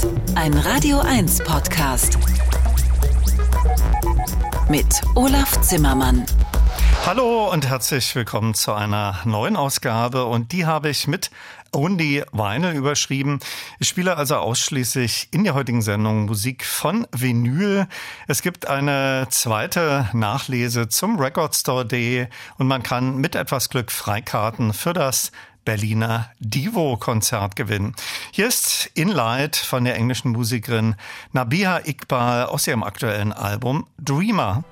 1, ein Radio 1 Podcast. Mit Olaf Zimmermann. Hallo und herzlich willkommen zu einer neuen Ausgabe und die habe ich mit Only Vinyl überschrieben. Ich spiele also ausschließlich in der heutigen Sendung Musik von Vinyl. Es gibt eine zweite Nachlese zum Record Store Day und man kann mit etwas Glück Freikarten für das Berliner Divo-Konzert gewinnen. Hier ist In Light von der englischen Musikerin Nabiha Iqbal aus ihrem aktuellen Album Dreamer.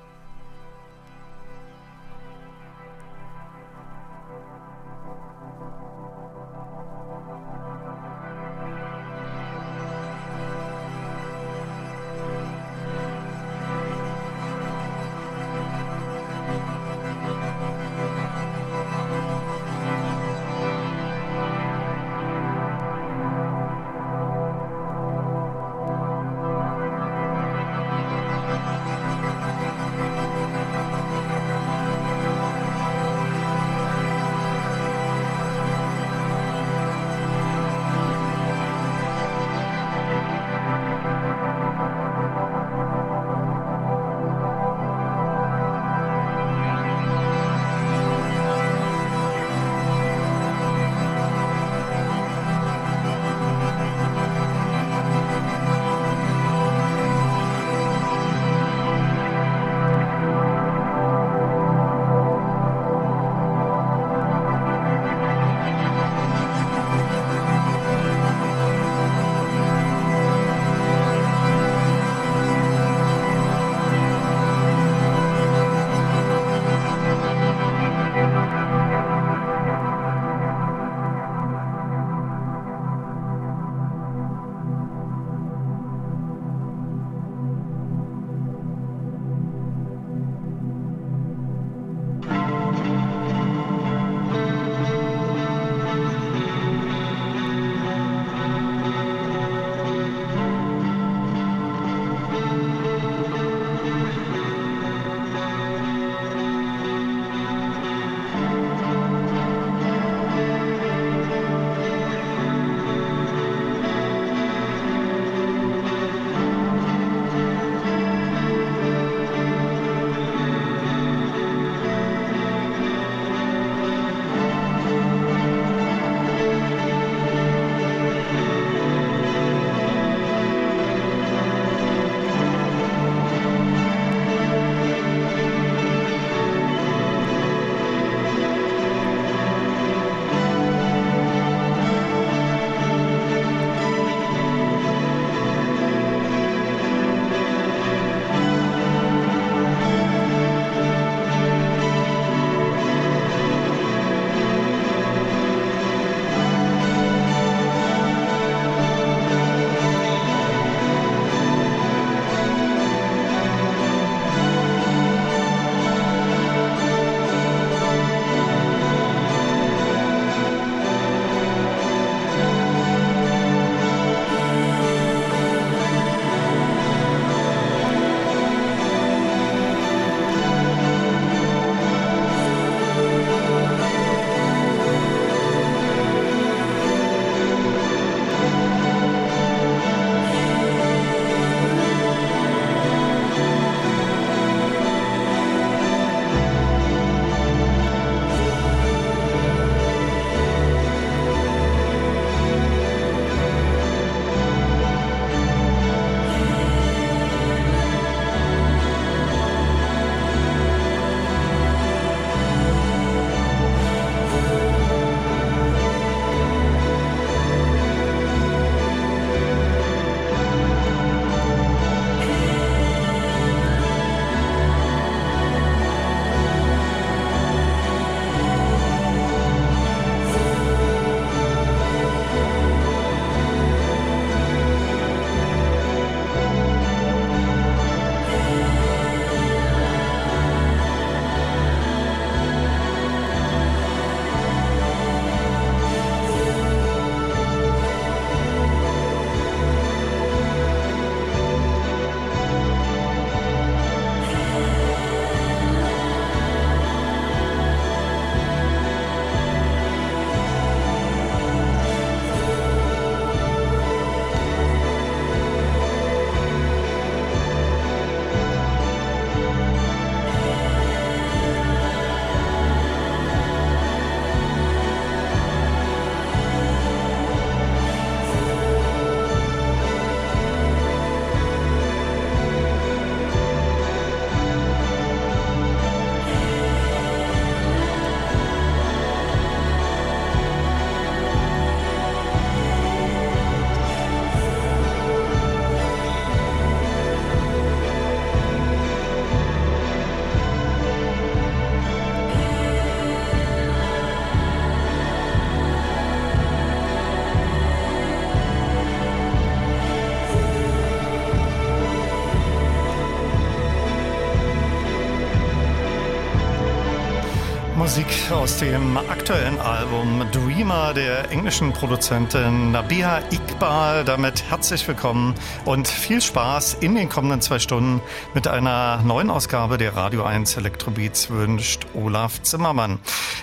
Musik aus dem aktuellen Album Dreamer der englischen Produzentin Nabia Iqbal. Damit herzlich willkommen und viel Spaß in den kommenden zwei Stunden mit einer neuen Ausgabe der Radio 1 Elektrobeats wünscht Olaf Zimmermann.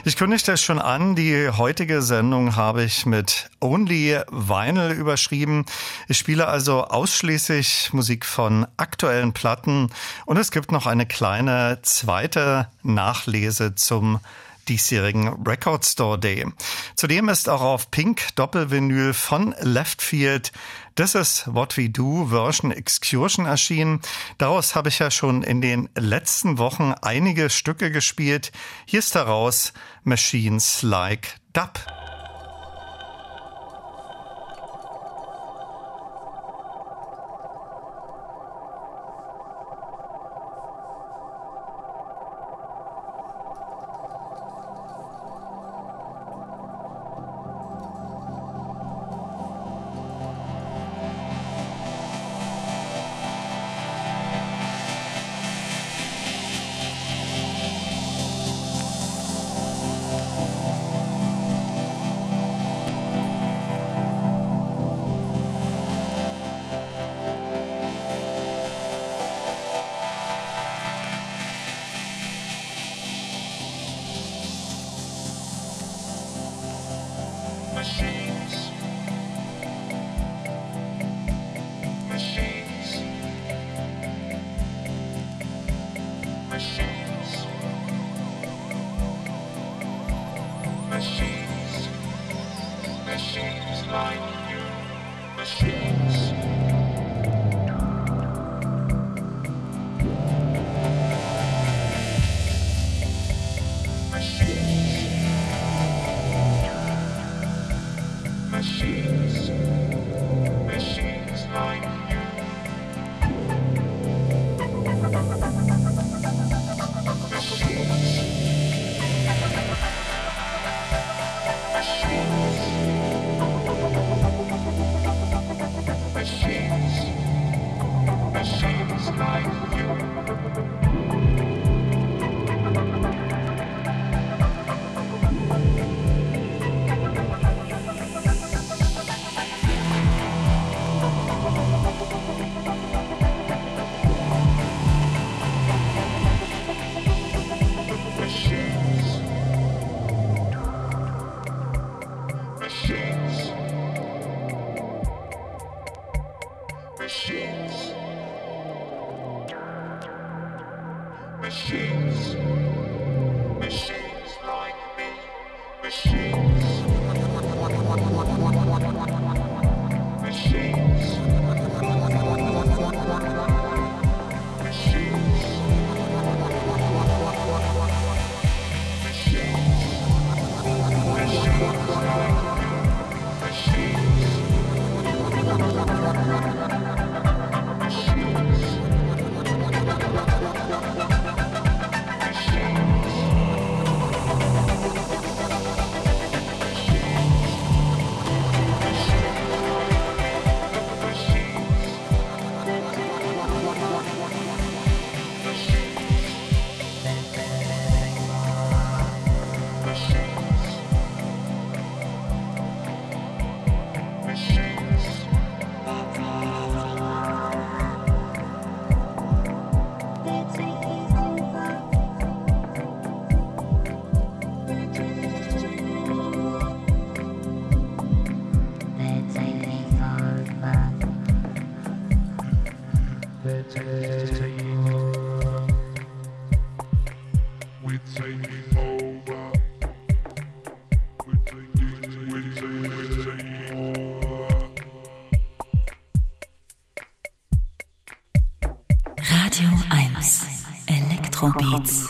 Ich kündigte es schon an, die heutige Sendung habe ich mit Only Vinyl überschrieben. Ich spiele also ausschließlich Musik von aktuellen Platten und es gibt noch eine kleine zweite Nachlese zum diesjährigen Record Store Day. Zudem ist auch auf Pink Doppelvinyl von Leftfield This is What We Do Version Excursion erschienen. Daraus habe ich ja schon in den letzten Wochen einige Stücke gespielt. Hier ist daraus Machines Like Dub. Beats.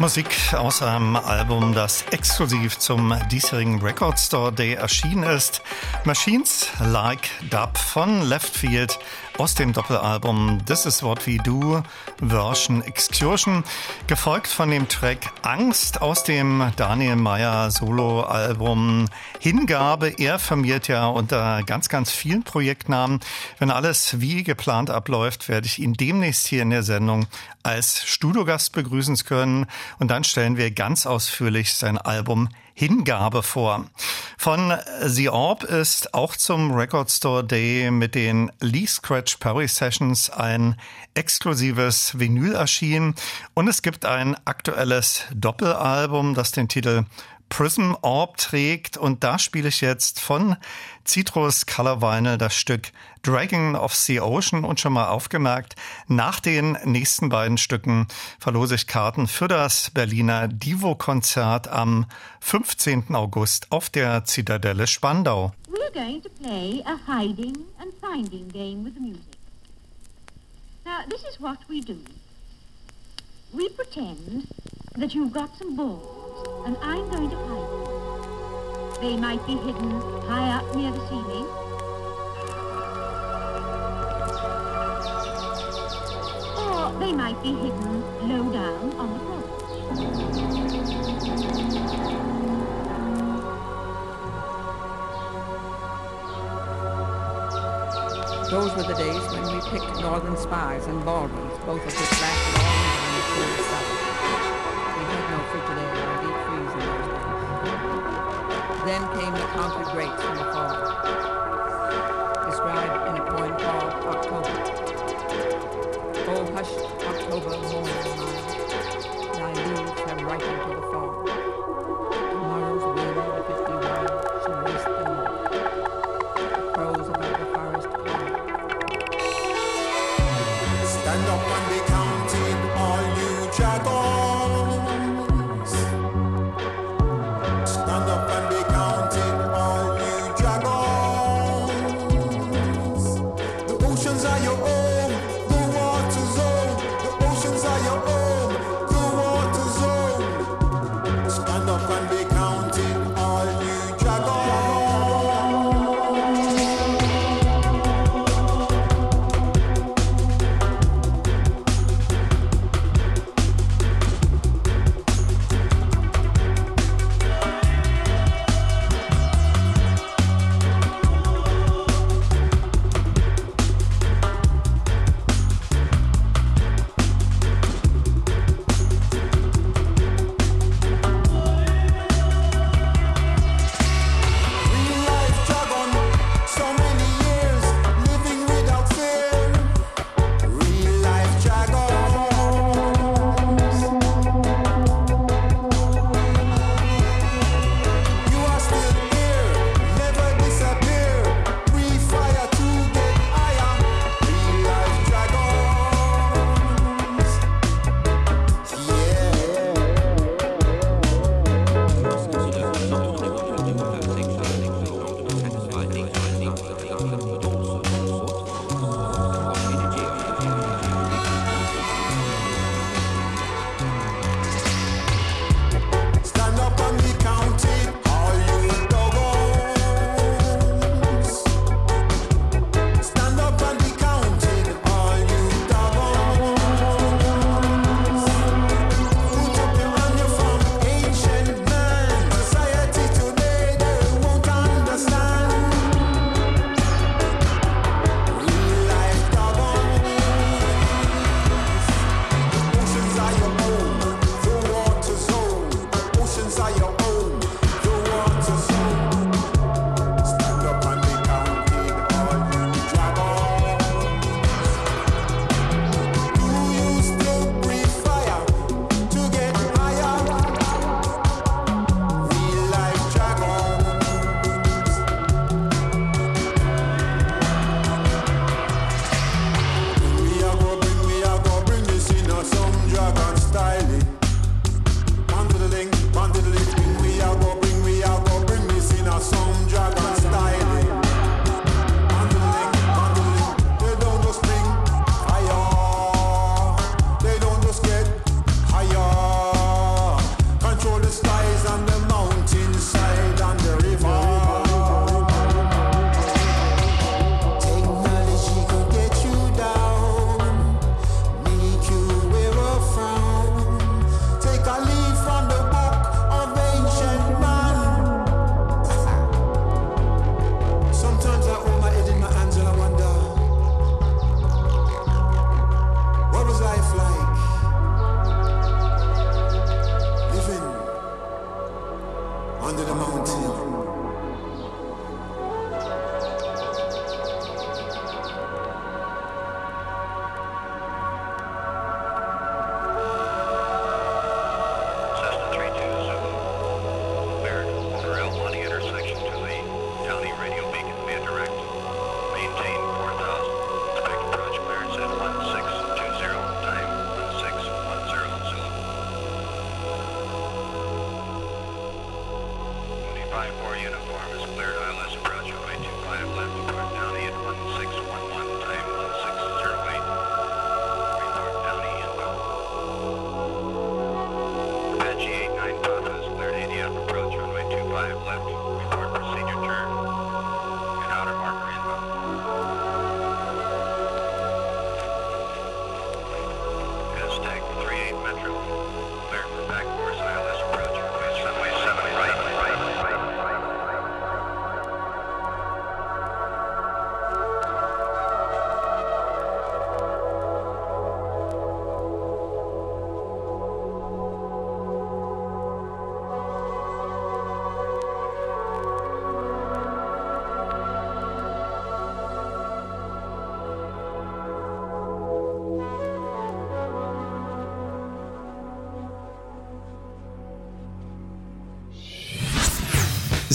Musik aus einem Album, das exklusiv zum diesjährigen Record Store Day erschienen ist. Machines Like Dub von Left Field aus dem Doppelalbum This Is What We Do Version Excursion, gefolgt von dem Track Angst aus dem Daniel Meyer Solo-Album Hingabe. Er firmiert ja unter ganz, ganz vielen Projektnamen. Wenn alles wie geplant abläuft, werde ich ihn demnächst hier in der Sendung als Studiogast begrüßen können. Und dann stellen wir ganz ausführlich sein Album Hingabe vor. Von The Orb ist auch zum Record Store Day mit den Lee Scratch Perry Sessions ein exklusives Vinyl erschienen und es gibt ein aktuelles Doppelalbum, das den Titel Prism Orb trägt und da spiele ich jetzt von Citrus Color Vinyl das Stück Dragon of the Ocean und schon mal aufgemerkt, nach den nächsten beiden Stücken verlose ich Karten für das Berliner Divo-Konzert am 15. August auf der Zitadelle Spandau. We're going to play a hiding and finding game with music. Now, this is what we do. We pretend that you've got some balls and I'm going to hide them. They might be hidden high up near the ceiling. Or they might be hidden low down on the floor. Those were the days when we picked northern spies and baldwins, both of which lasted all winter in conquered great.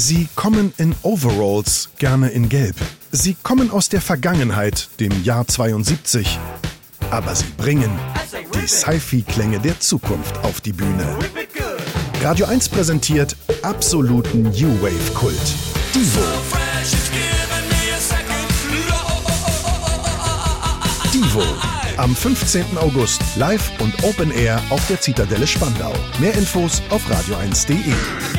Sie kommen in Overalls, gerne in Gelb. Sie kommen aus der Vergangenheit, dem Jahr 72. Aber sie bringen die Sci-Fi-Klänge der Zukunft auf die Bühne. Radio 1 präsentiert absoluten New Wave-Kult. Divo. Divo. Am 15. August live und Open Air auf der Zitadelle Spandau. Mehr Infos auf radio1.de.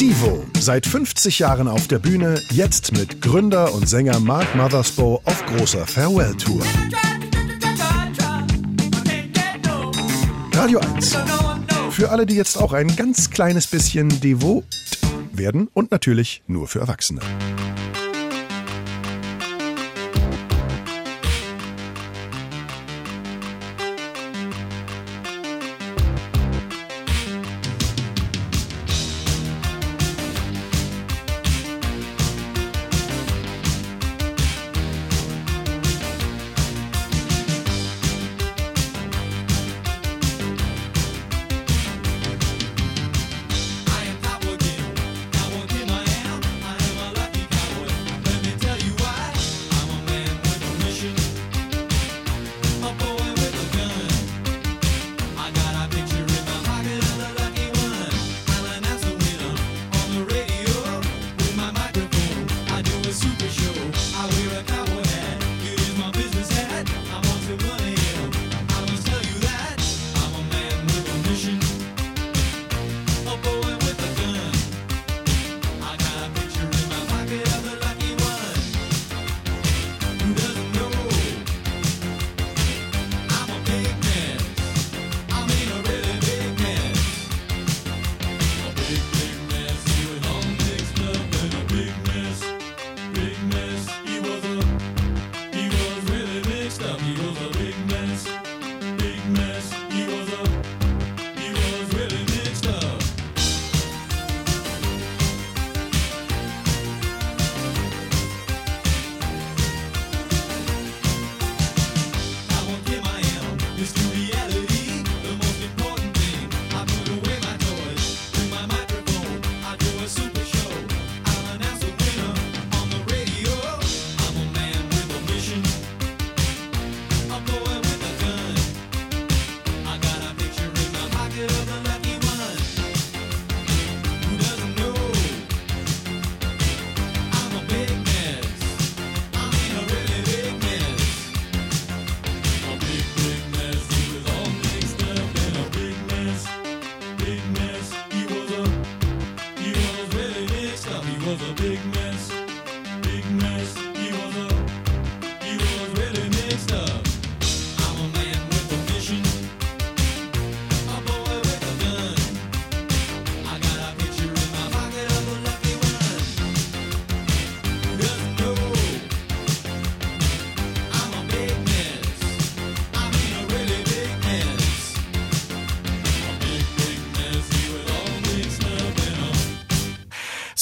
Divo, seit 50 Jahren auf der Bühne, jetzt mit Gründer und Sänger Mark Mothersbaugh auf großer Farewell-Tour. Radio 1. Für alle, die jetzt auch ein ganz kleines bisschen devot werden und natürlich nur für Erwachsene.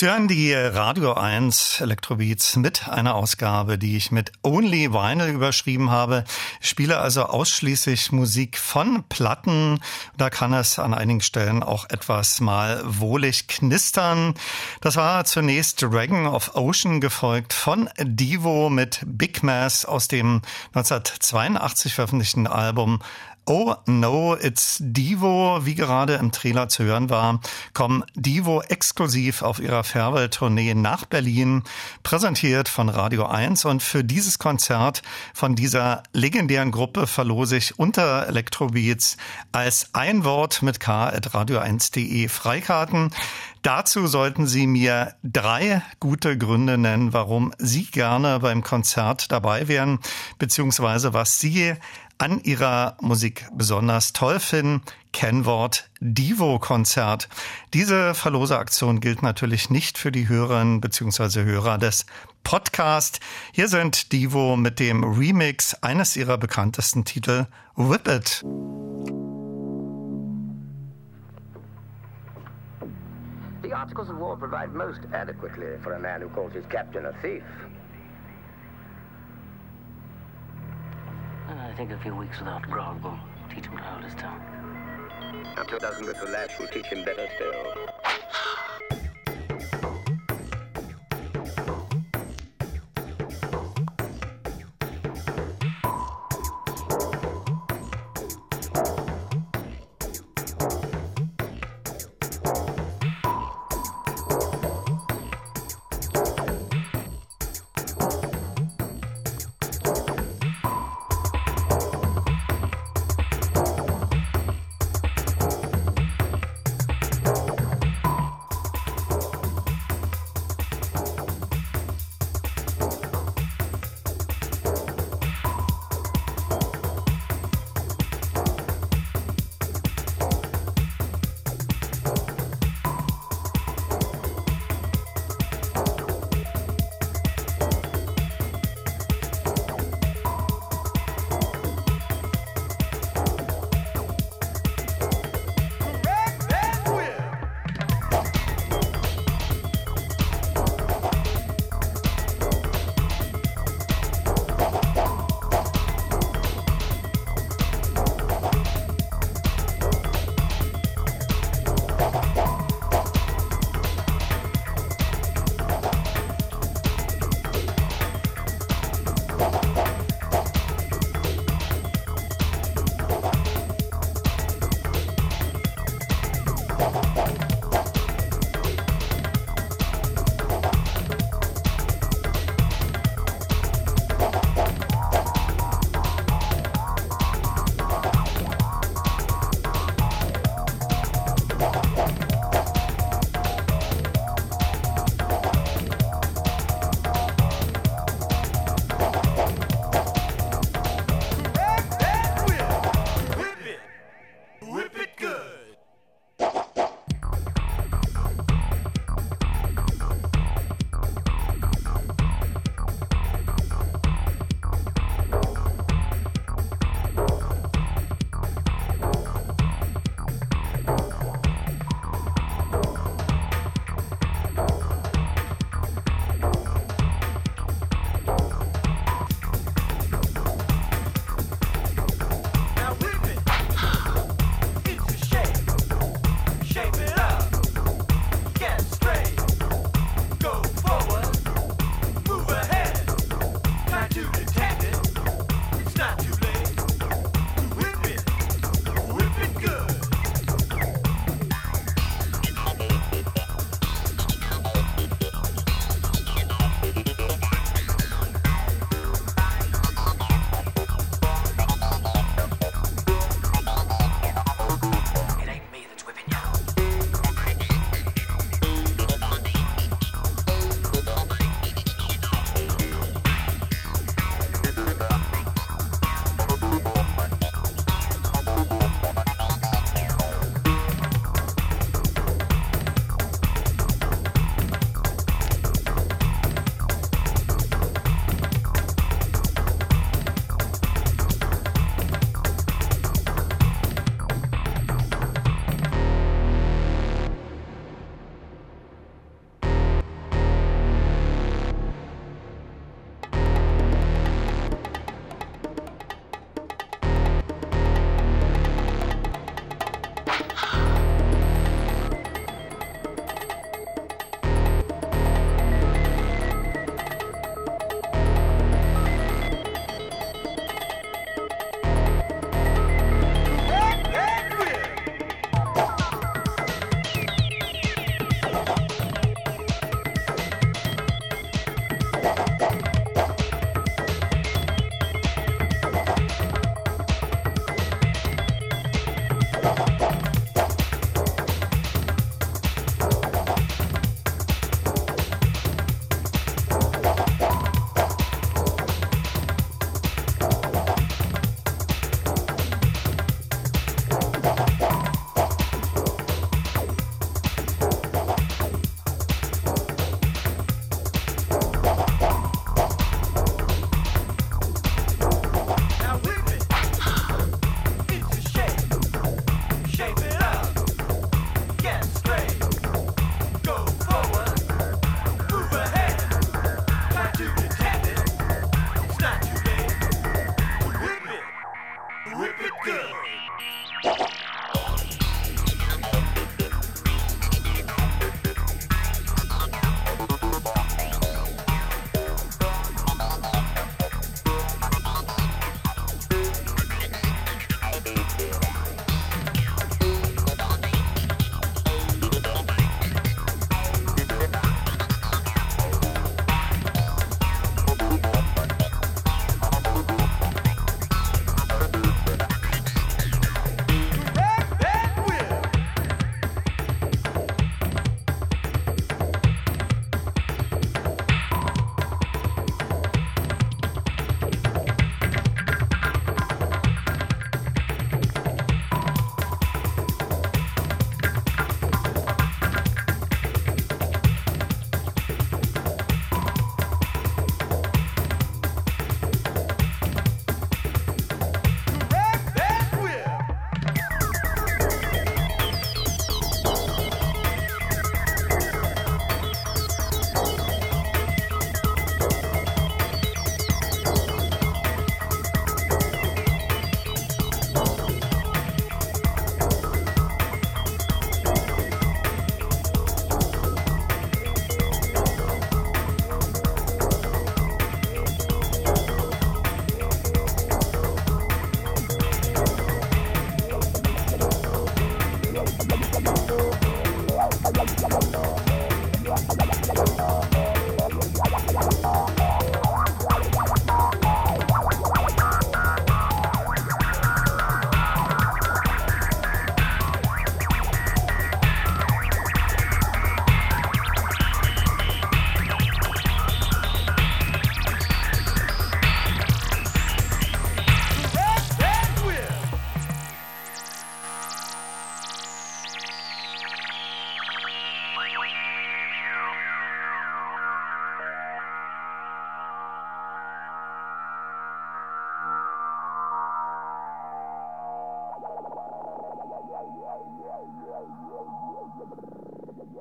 Sie hören die Radio 1 Electrobeats mit einer Ausgabe, die ich mit Only Vinyl überschrieben habe. Ich spiele also ausschließlich Musik von Platten. Da kann es an einigen Stellen auch etwas mal wohlig knistern. Das war zunächst Dragon of Ocean gefolgt von Divo mit Big Mass aus dem 1982 veröffentlichten Album Oh No, It's Divo, wie gerade im Trailer zu hören war, kommen Divo exklusiv auf ihrer Farewell-Tournee nach Berlin, präsentiert von Radio 1 und für dieses Konzert von dieser legendären Gruppe verlose ich unter Electrobeats als ein Wort mit K at radio1.de Freikarten. Dazu sollten Sie mir drei gute Gründe nennen, warum Sie gerne beim Konzert dabei wären, beziehungsweise was Sie an ihrer Musik besonders toll finden. Kennwort Divo-Konzert. Diese Verloseaktion gilt natürlich nicht für die Hörerinnen bzw. Hörer des Podcast. Hier sind Divo mit dem Remix eines ihrer bekanntesten Titel Whip It. The articles of war provide most adequately for a man who calls his captain a thief. I think a few weeks without grog will teach him to hold his tongue. After a dozen with the lads, will teach him better still.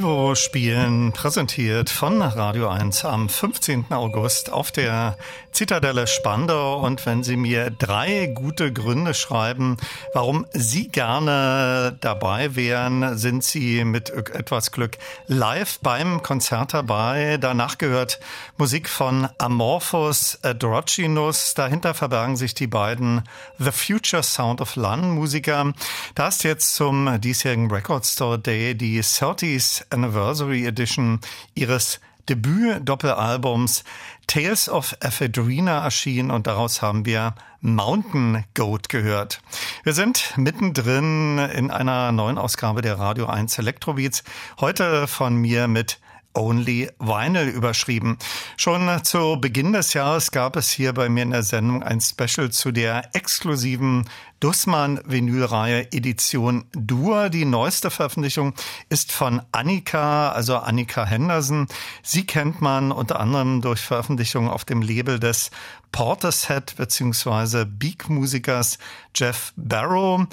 Divo spielen, präsentiert von Radio 1 am 15. August auf der Zitadelle Spandau. Und wenn Sie mir drei gute Gründe schreiben, warum Sie gerne dabei wären, sind Sie mit etwas Glück live beim Konzert dabei. Danach gehört Musik von Amorphous Androgynous. Dahinter verbergen sich die beiden The Future Sound of London Musiker. Da jetzt zum diesjährigen Record Store Day die 30 Anniversary Edition ihres Debüt-Doppelalbums Tales of Ephedrina erschienen und daraus haben wir Mountain Goat gehört. Wir sind mittendrin in einer neuen Ausgabe der Radio 1 Electrobeats. Heute von mir mit Only Vinyl überschrieben. Schon zu Beginn des Jahres gab es hier bei mir in der Sendung ein Special zu der exklusiven Dussmann Vinylreihe Edition Dur. Die neueste Veröffentlichung ist von Annika, also Annika Henderson. Sie kennt man unter anderem durch Veröffentlichungen auf dem Label des Portishead bzw. Beak-Musikers Jeff Barrow.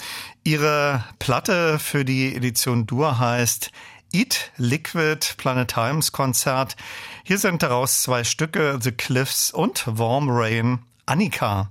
Ihre Platte für die Edition Dur heißt Eat Liquid Planetariums Konzert. Hier sind daraus zwei Stücke, The Cliffs und Warm Rain. Annika.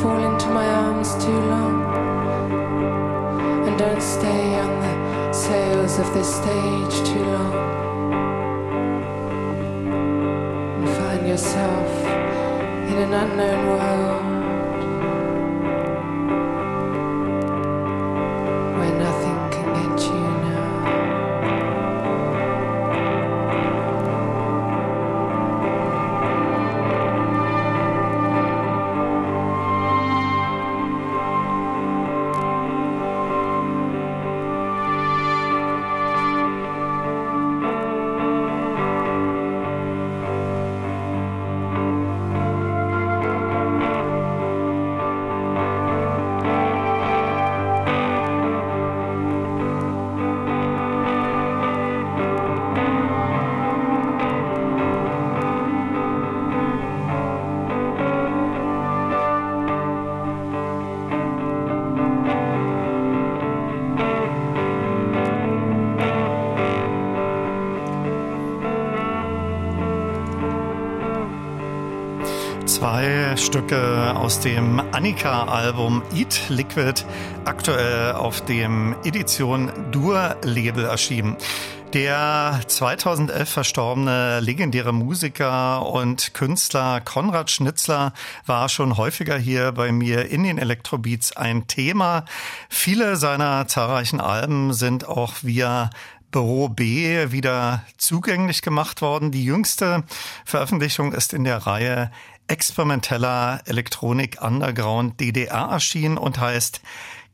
Fall into my arms too long. And don't stay on the sails of this stage too long. And find yourself in an unknown world Stücke aus dem Annika-Album Eat Liquid, aktuell auf dem Edition Dur-Label erschienen. Der 2011 verstorbene legendäre Musiker und Künstler Konrad Schnitzler war schon häufiger hier bei mir in den Elektrobeats ein Thema. Viele seiner zahlreichen Alben sind auch via Büro B wieder zugänglich gemacht worden. Die jüngste Veröffentlichung ist in der Reihe experimenteller Elektronik Underground DDR erschienen und heißt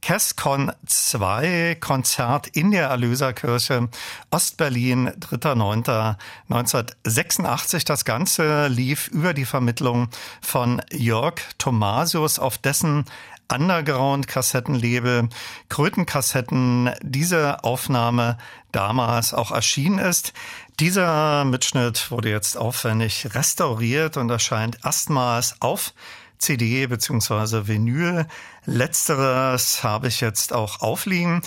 CASCON 2 Konzert in der Erlöserkirche Ostberlin 3.9.1986. Das Ganze lief über die Vermittlung von Jörg Thomasius auf dessen Underground-Kassettenlabel Krötenkassetten diese Aufnahme damals auch erschienen ist. Dieser Mitschnitt wurde jetzt aufwendig restauriert und erscheint erstmals auf CD bzw. Vinyl. Letzteres habe ich jetzt auch aufliegen.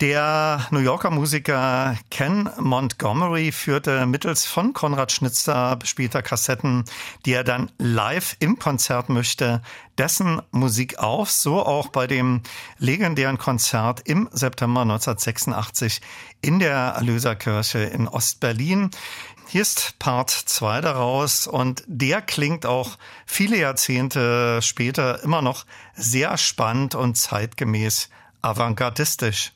Der New Yorker Musiker Ken Montgomery führte mittels von Konrad Schnitzler bespielter Kassetten, die er dann live im Konzert möchte, dessen Musik auf, so auch bei dem legendären Konzert im September 1986 in der Erlöserkirche in Ostberlin. Hier ist Part 2 daraus und der klingt auch viele Jahrzehnte später immer noch sehr spannend und zeitgemäß avantgardistisch.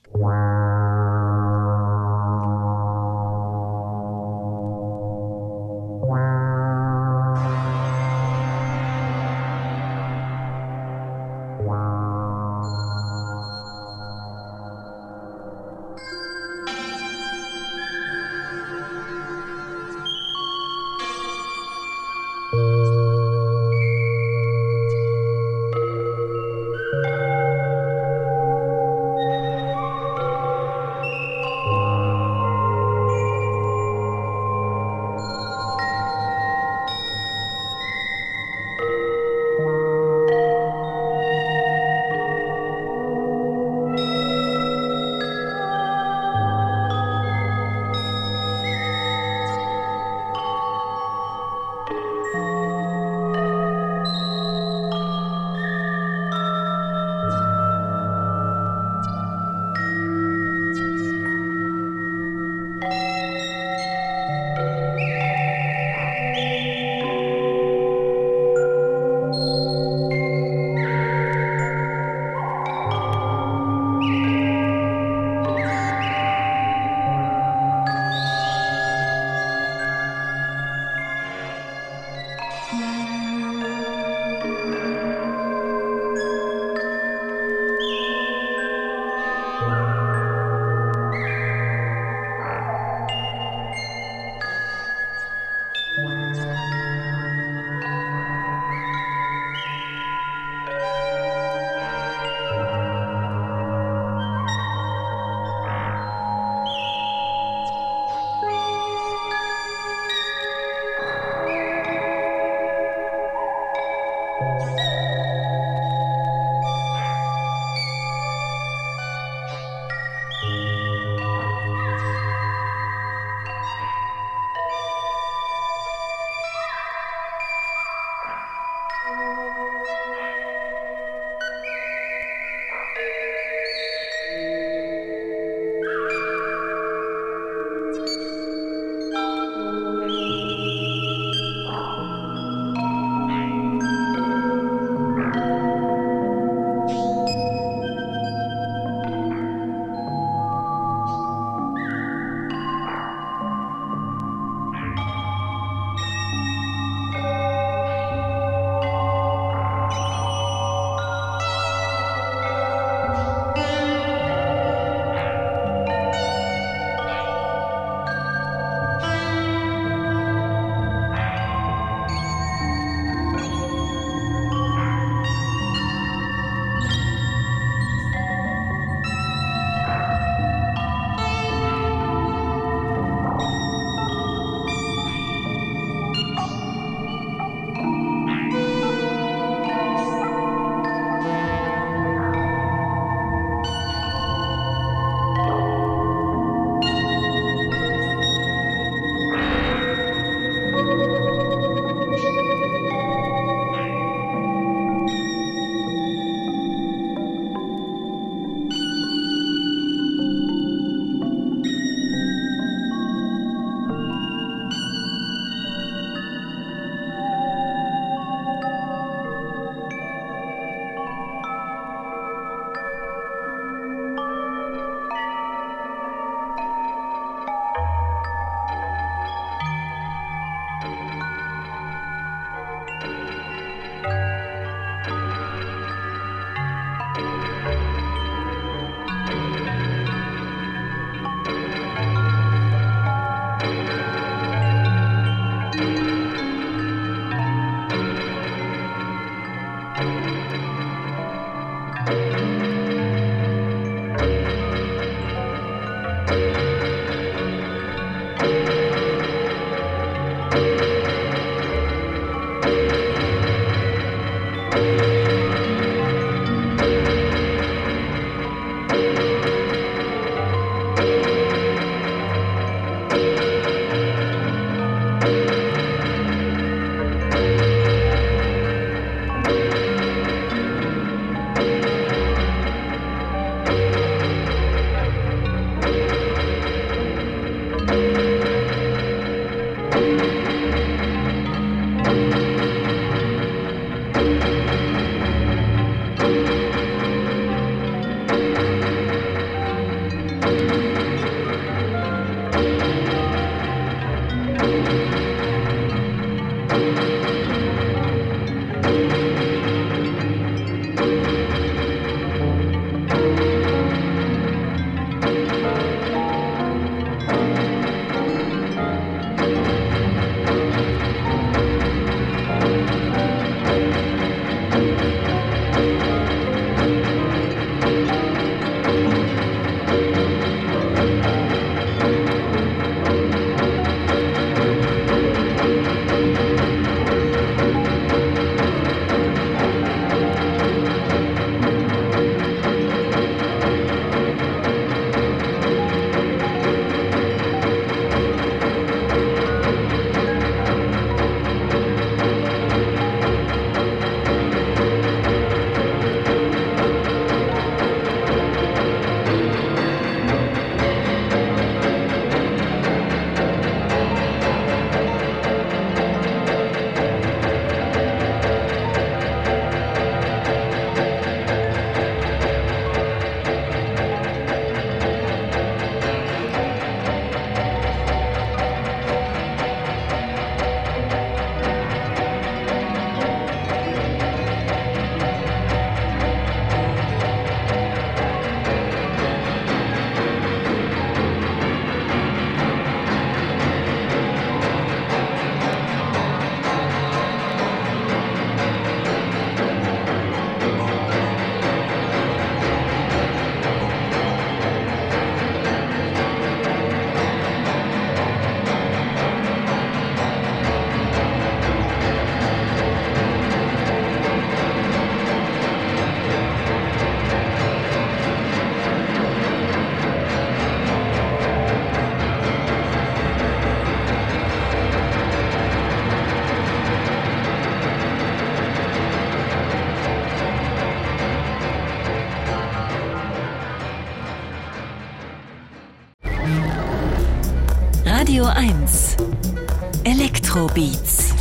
Elektrobeats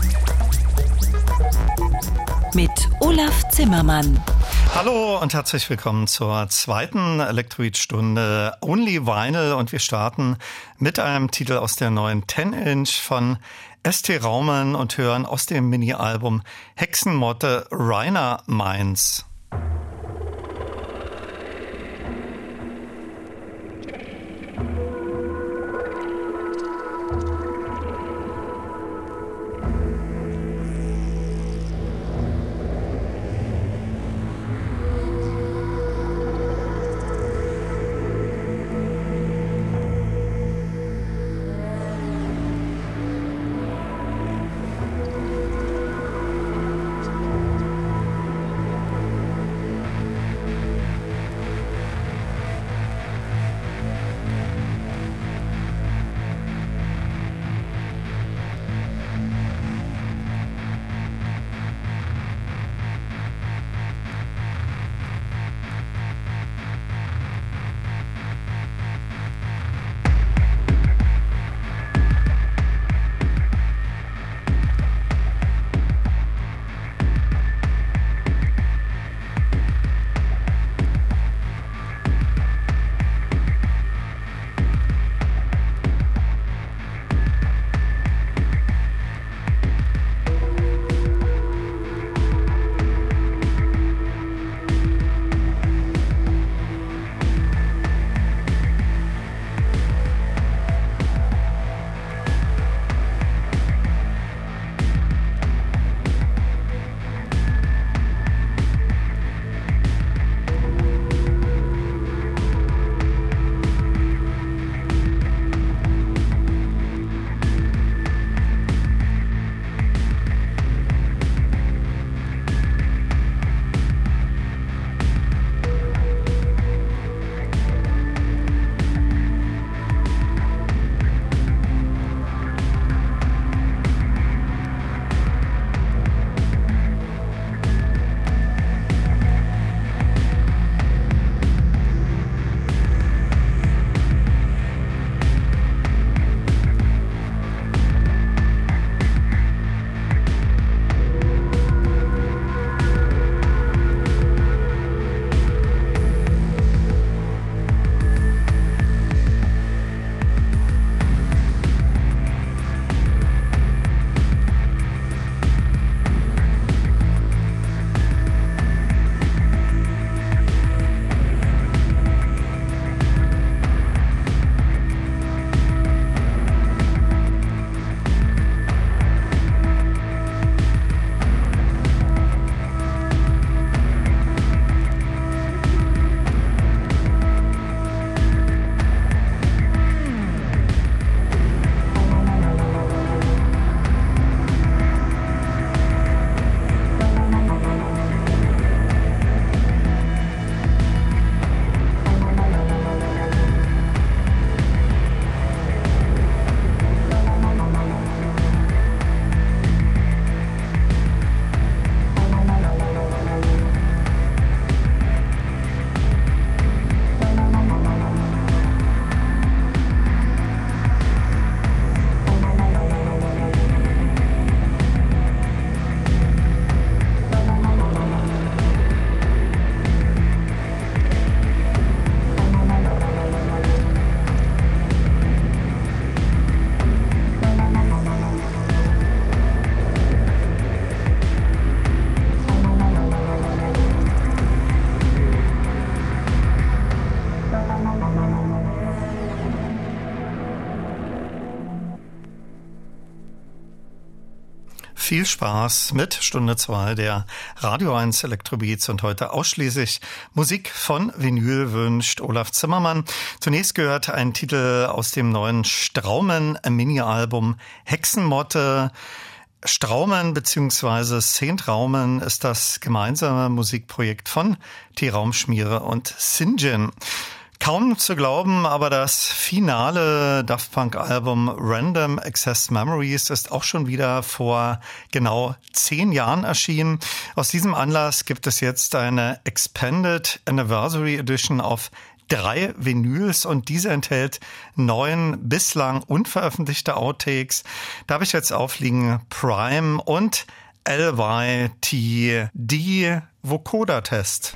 mit Olaf Zimmermann. Hallo und herzlich willkommen zur zweiten Elektroid-Stunde Only Vinyl und wir starten mit einem Titel aus der neuen 10-Inch von ST Raumen und hören aus dem Mini-Album Hexenmotte Rainer Mainz. Viel Spaß mit Stunde 2 der Radio 1 Elektrobeats und heute ausschließlich Musik von Vinyl wünscht Olaf Zimmermann. Zunächst gehört ein Titel aus dem neuen Straumen Mini-Album Hexenmotte. Straumen bzw. Szentraumen ist das gemeinsame Musikprojekt von T-Raumschmiere und Sinjin. Kaum zu glauben, aber das finale Daft Punk Album Random Access Memories ist auch schon wieder vor genau zehn Jahren erschienen. Aus diesem Anlass gibt es jetzt eine Expanded Anniversary Edition auf drei Vinyls und diese enthält neun bislang unveröffentlichte Outtakes. Da habe ich jetzt aufliegen Prime und LYTD Vocoder Test.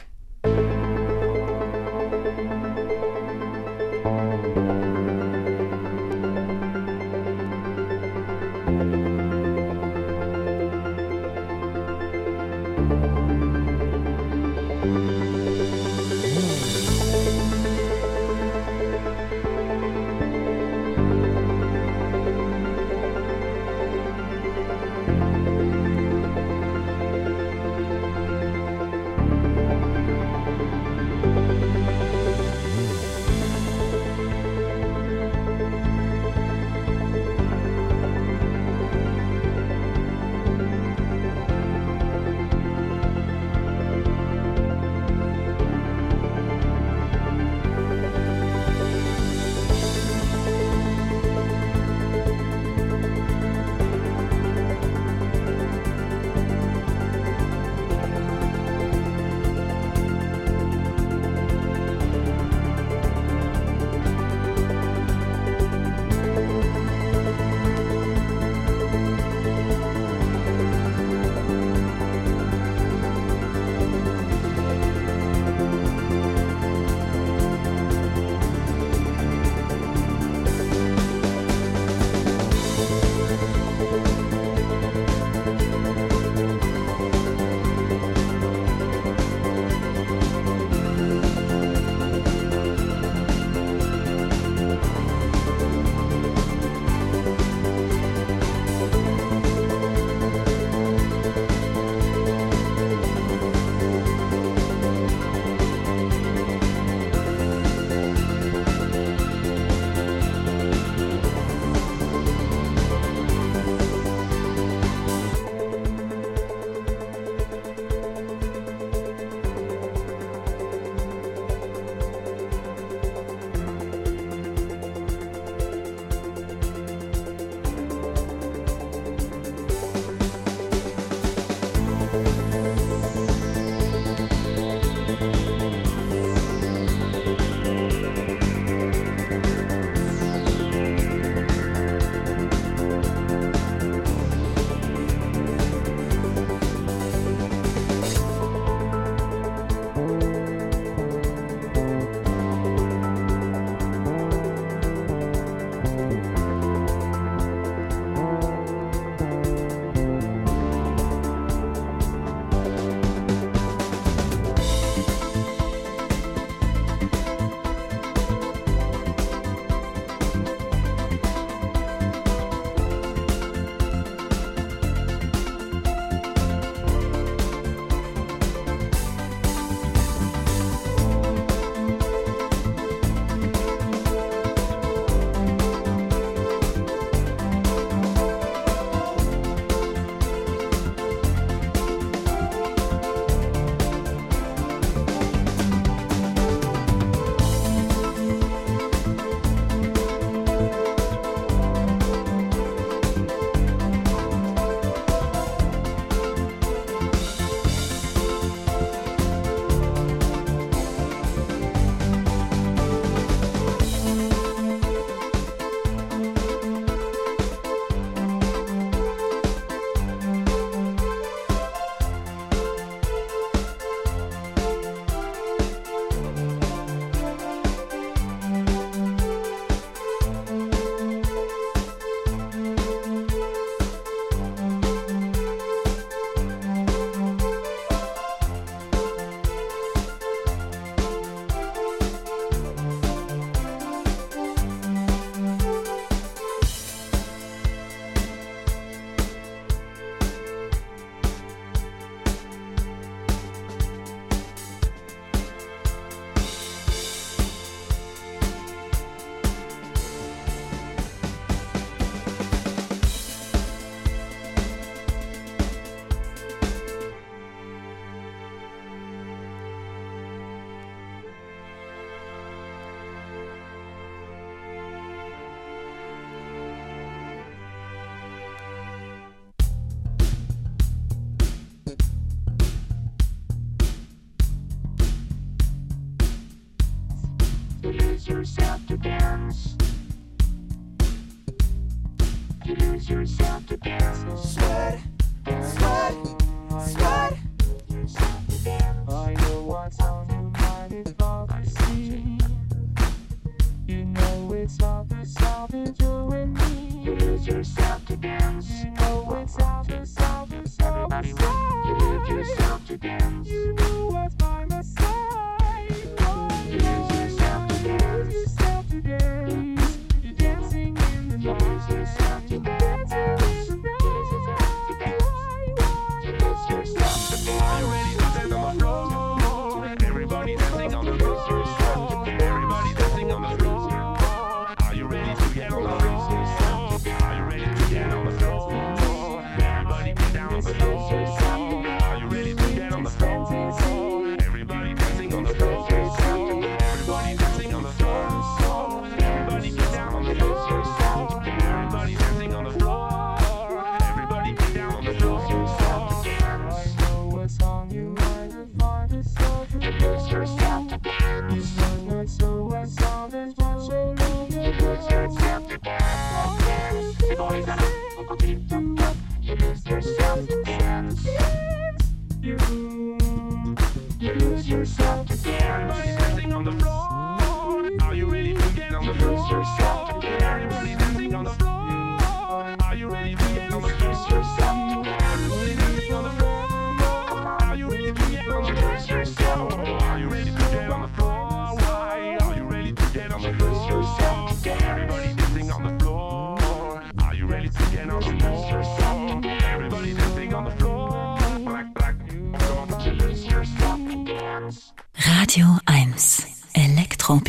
Thank you.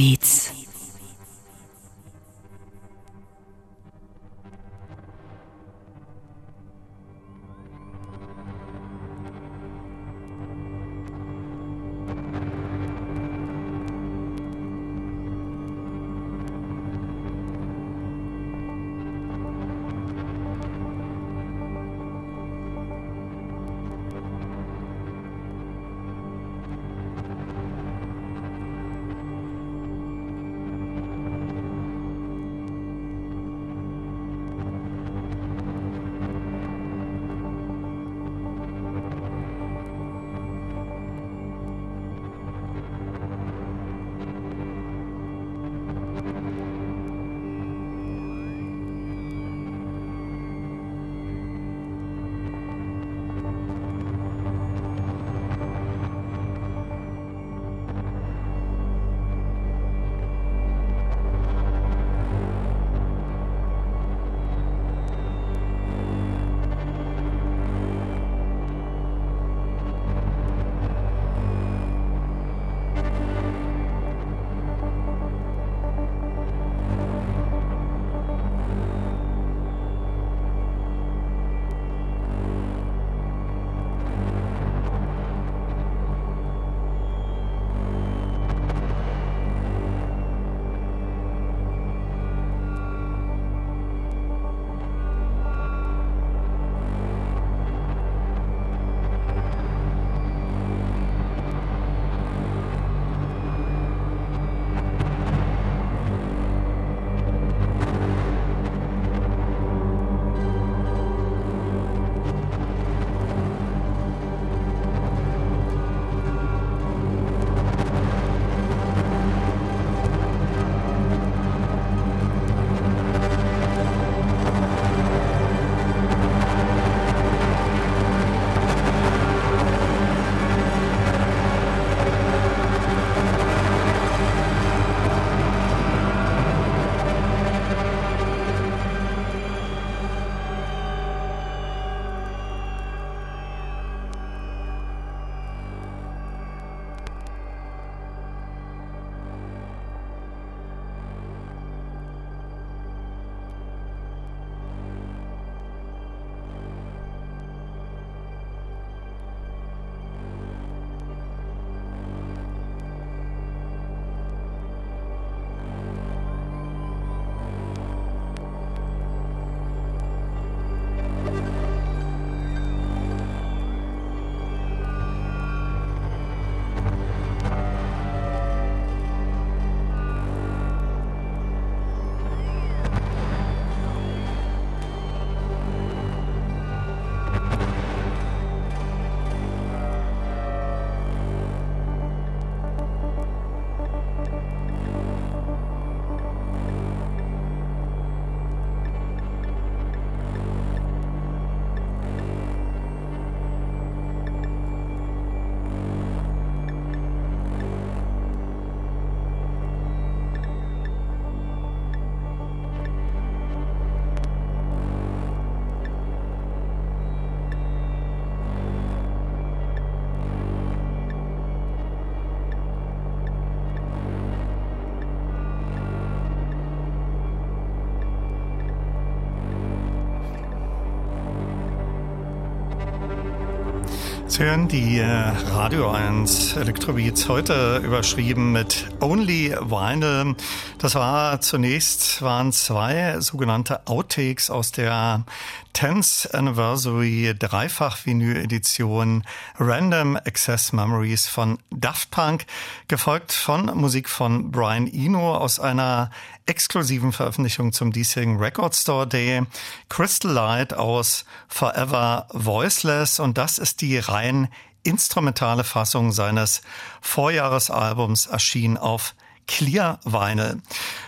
Elektrobeats. Hören die äh, Radio 1 Elektrobeats heute überschrieben mit Only Vinyl. Das war zunächst waren zwei sogenannte Outtakes aus der 10th Anniversary Dreifach-Vinyl-Edition Random Access Memories von Daft Punk, gefolgt von Musik von Brian Eno aus einer exklusiven Veröffentlichung zum diesjährigen Record Store Day, Crystal Light aus Forever Voiceless und das ist die rein instrumentale Fassung seines Vorjahresalbums erschien auf Clear Vinyl.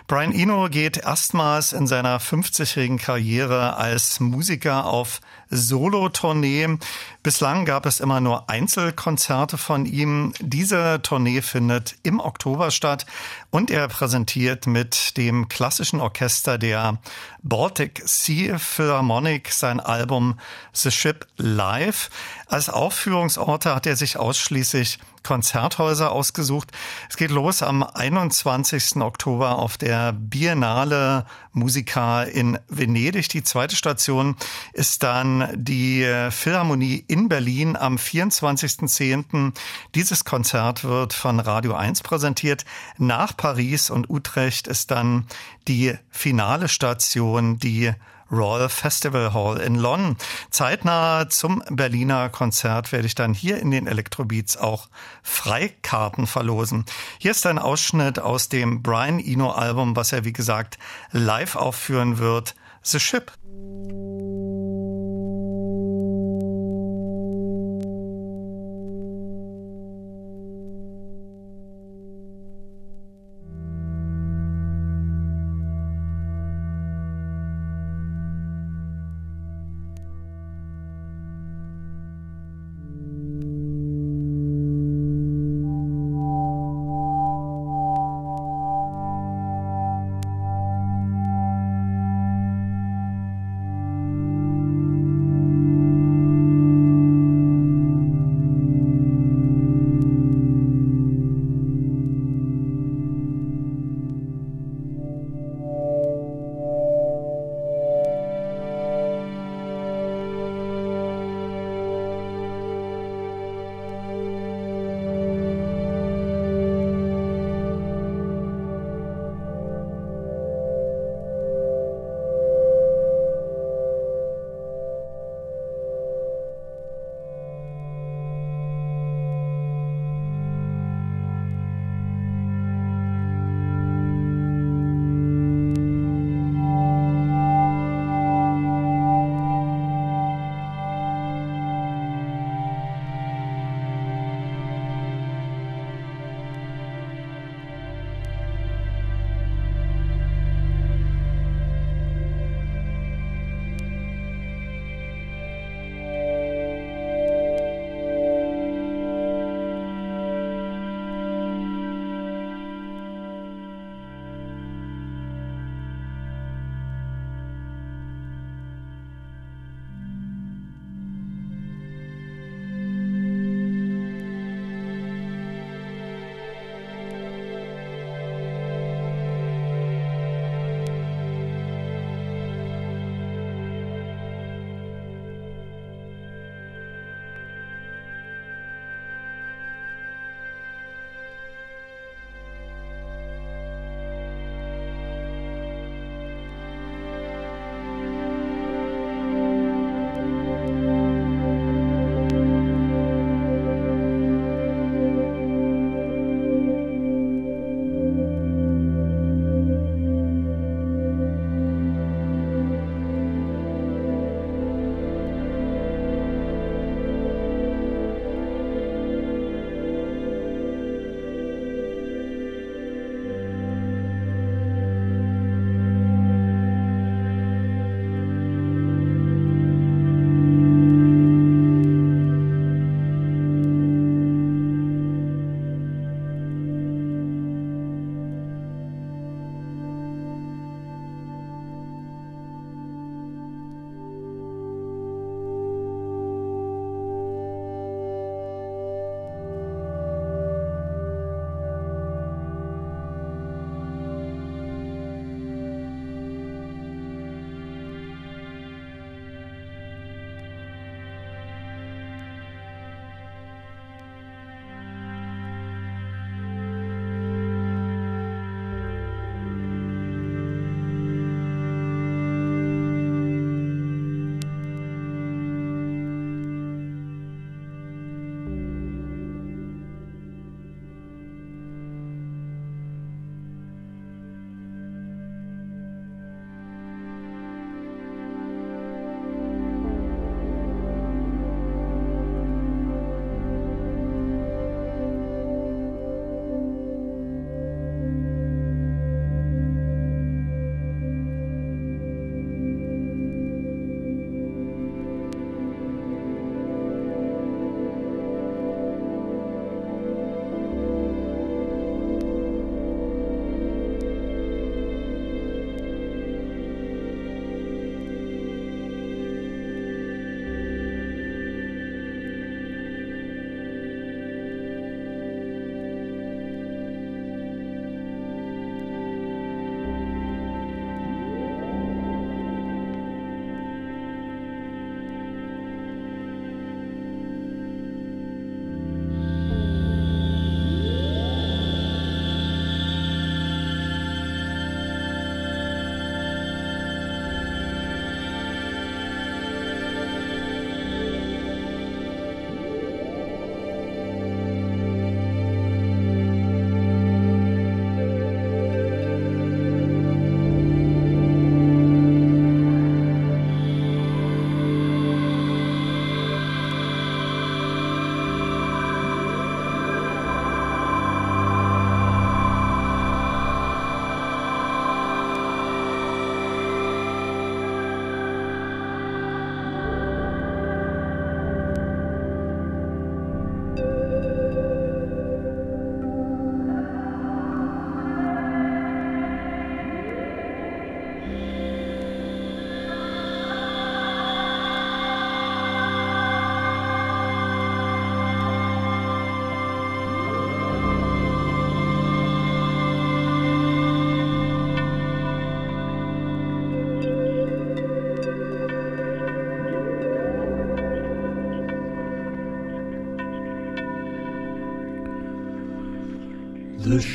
Brian Eno geht erstmals in seiner 50-jährigen Karriere als Musiker auf Solo-Tournee. Bislang gab es immer nur Einzelkonzerte von ihm. Diese Tournee findet im Oktober statt und er präsentiert mit dem klassischen Orchester der Baltic Sea Philharmonic sein Album The Ship Live. Als Aufführungsorte hat er sich ausschließlich Konzerthäuser ausgesucht. Es geht los am 21. Oktober auf der Biennale Musica in Venedig. Die zweite Station ist dann die Philharmonie in Berlin am 24.10. Dieses Konzert wird von Radio 1 präsentiert. Nach Paris und Utrecht ist dann die finale Station, die Royal Festival Hall in London. Zeitnah zum Berliner Konzert werde ich dann hier in den Electrobeats auch Freikarten verlosen. Hier ist ein Ausschnitt aus dem Brian Eno Album, was er wie gesagt live aufführen wird. The Ship.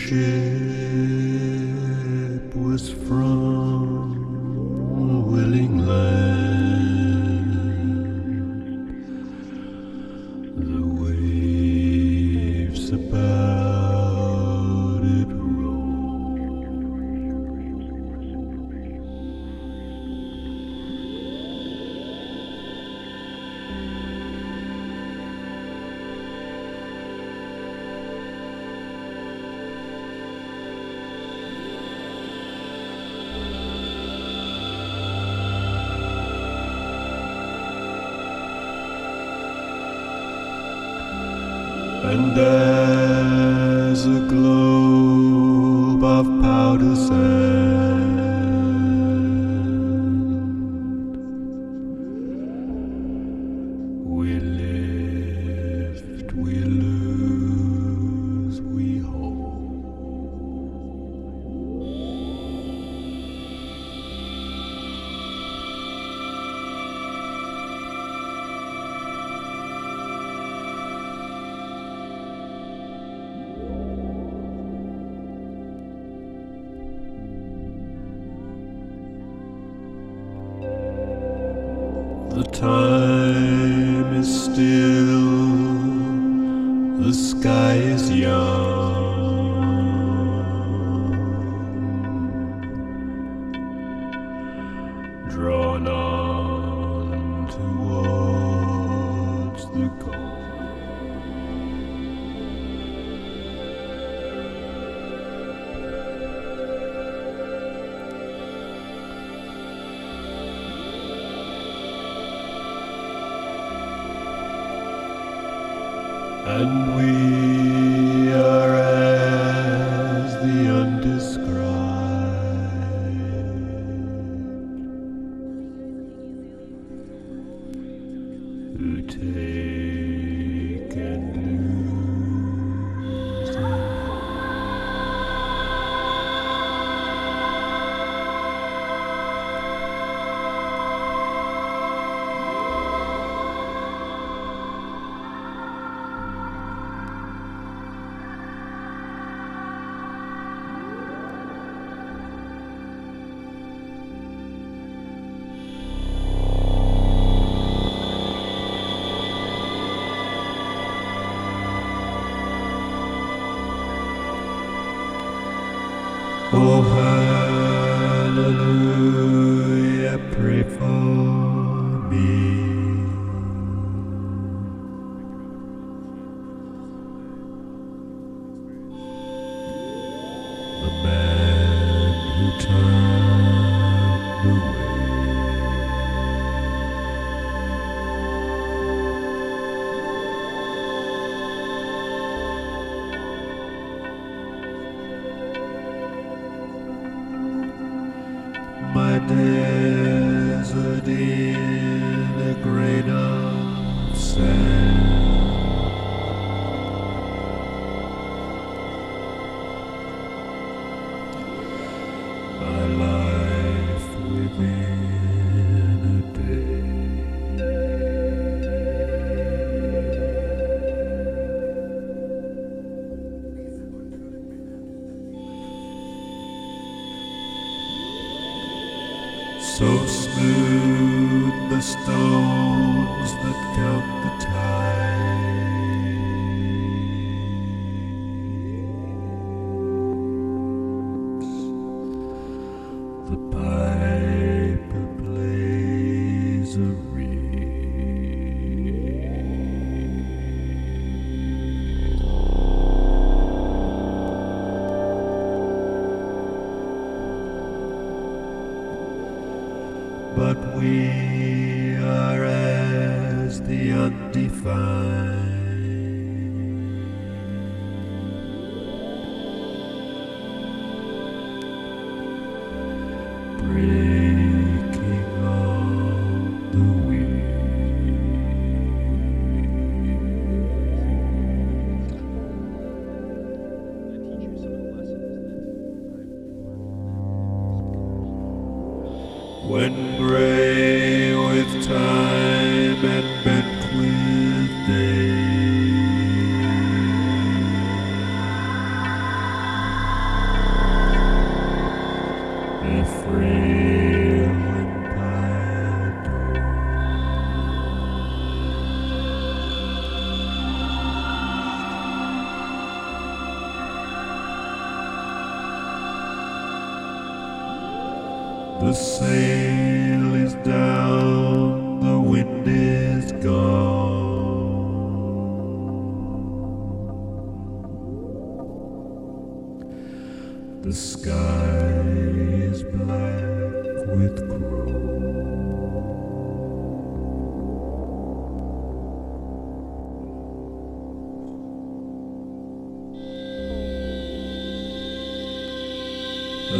The who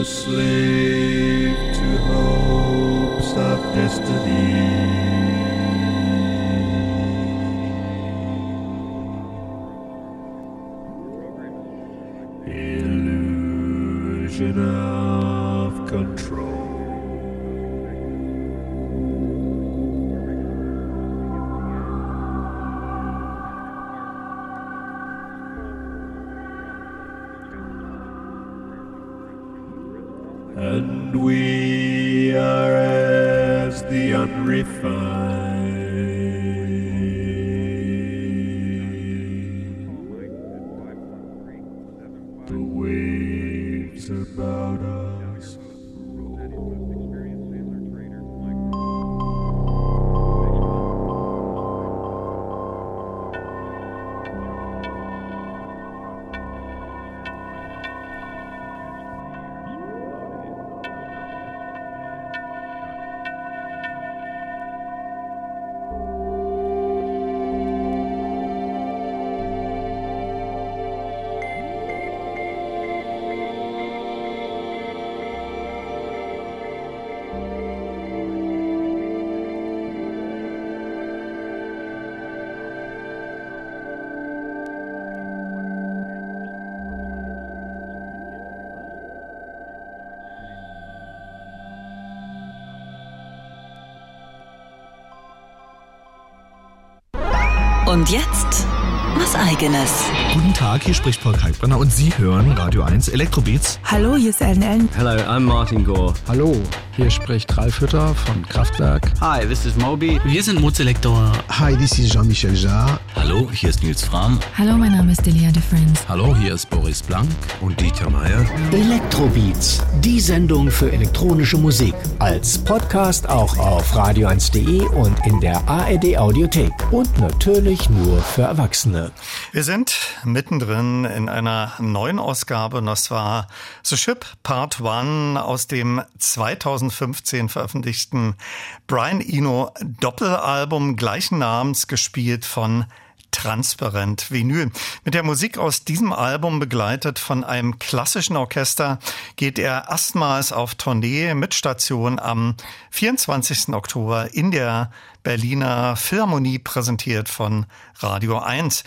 slave to hopes of destiny. Und jetzt was eigenes. Guten Tag, hier spricht Paul Kalkbrenner und Sie hören Radio 1 Elektrobeats. Hallo, hier ist Ellen Ellen. Hello, I'm Martin Gore. Hallo, hier spricht Ralf Hütter von Kraftwerk. Hi, this is Moby. Wir sind Mozelektor. Hi, this is Jean-Michel Jarre. Hallo, hier ist Nils Fram. Hallo, mein Name ist Delia de Friends. Hallo, hier ist Boris Blank und Dieter Meier. Elektrobeats, die Sendung für elektronische Musik. Als Podcast auch auf radio1.de und in der ARD Audiothek. Und natürlich nur für Erwachsene. Wir sind mittendrin in einer neuen Ausgabe und das war The Ship Part 1 aus dem 2015 veröffentlichten Brian Eno Doppelalbum gleichen Namens gespielt von Transparent Vinyl. Mit der Musik aus diesem Album begleitet von einem klassischen Orchester geht er erstmals auf Tournee mit Station am 24. Oktober in der Berliner Philharmonie präsentiert von Radio 1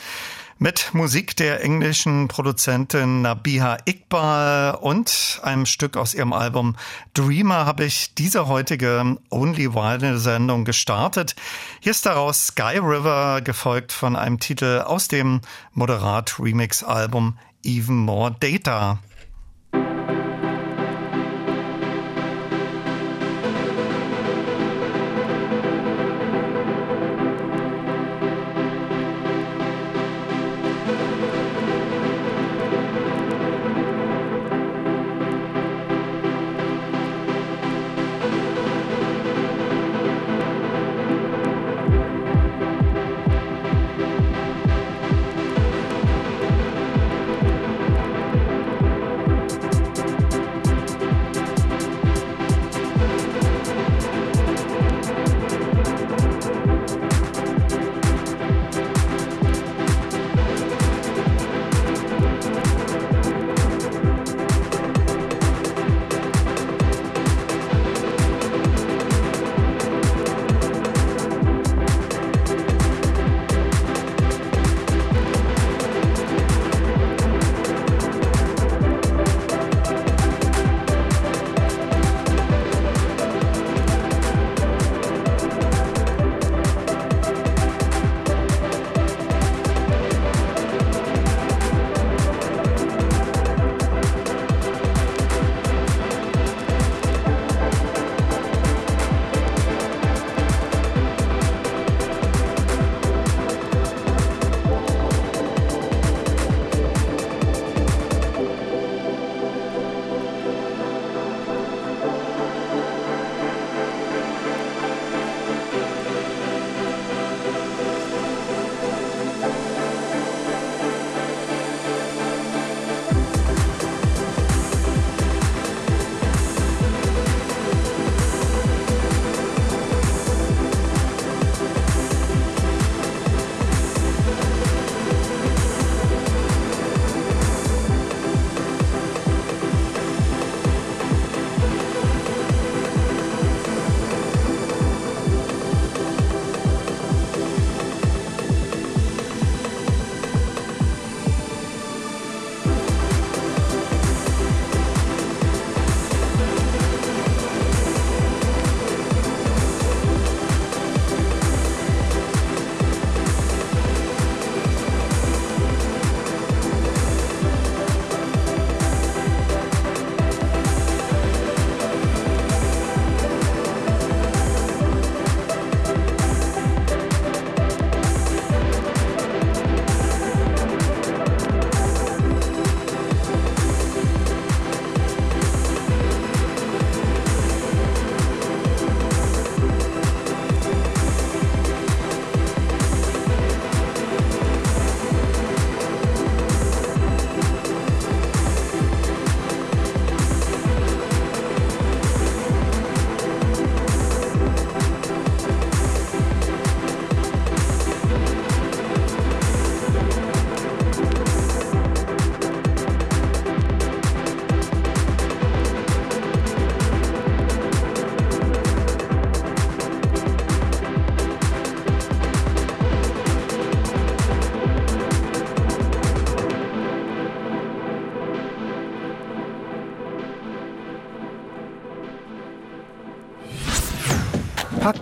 mit Musik der englischen Produzentin Nabiha Iqbal und einem Stück aus ihrem Album Dreamer habe ich diese heutige Only Vinyl Sendung gestartet. Hier ist daraus Sky River gefolgt von einem Titel aus dem Moderat Remix Album Even More Data.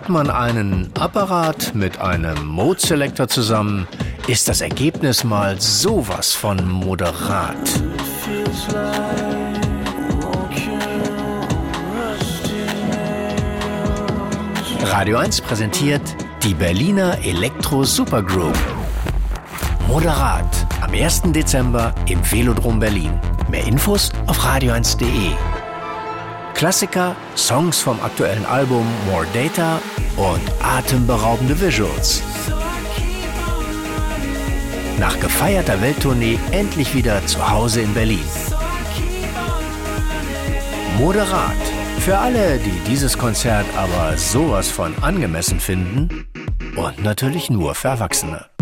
Packt man einen Apparat mit einem Mode Selector zusammen, ist das Ergebnis mal sowas von moderat. Radio 1 präsentiert die Berliner Elektro Supergroup. Moderat am 1. Dezember im Velodrom Berlin. Mehr Infos auf radio1.de. Klassiker, Songs vom aktuellen Album More Data und atemberaubende Visuals. Nach gefeierter Welttournee endlich wieder zu Hause in Berlin. Moderat. Für alle, die dieses Konzert aber sowas von angemessen finden und natürlich nur für Erwachsene.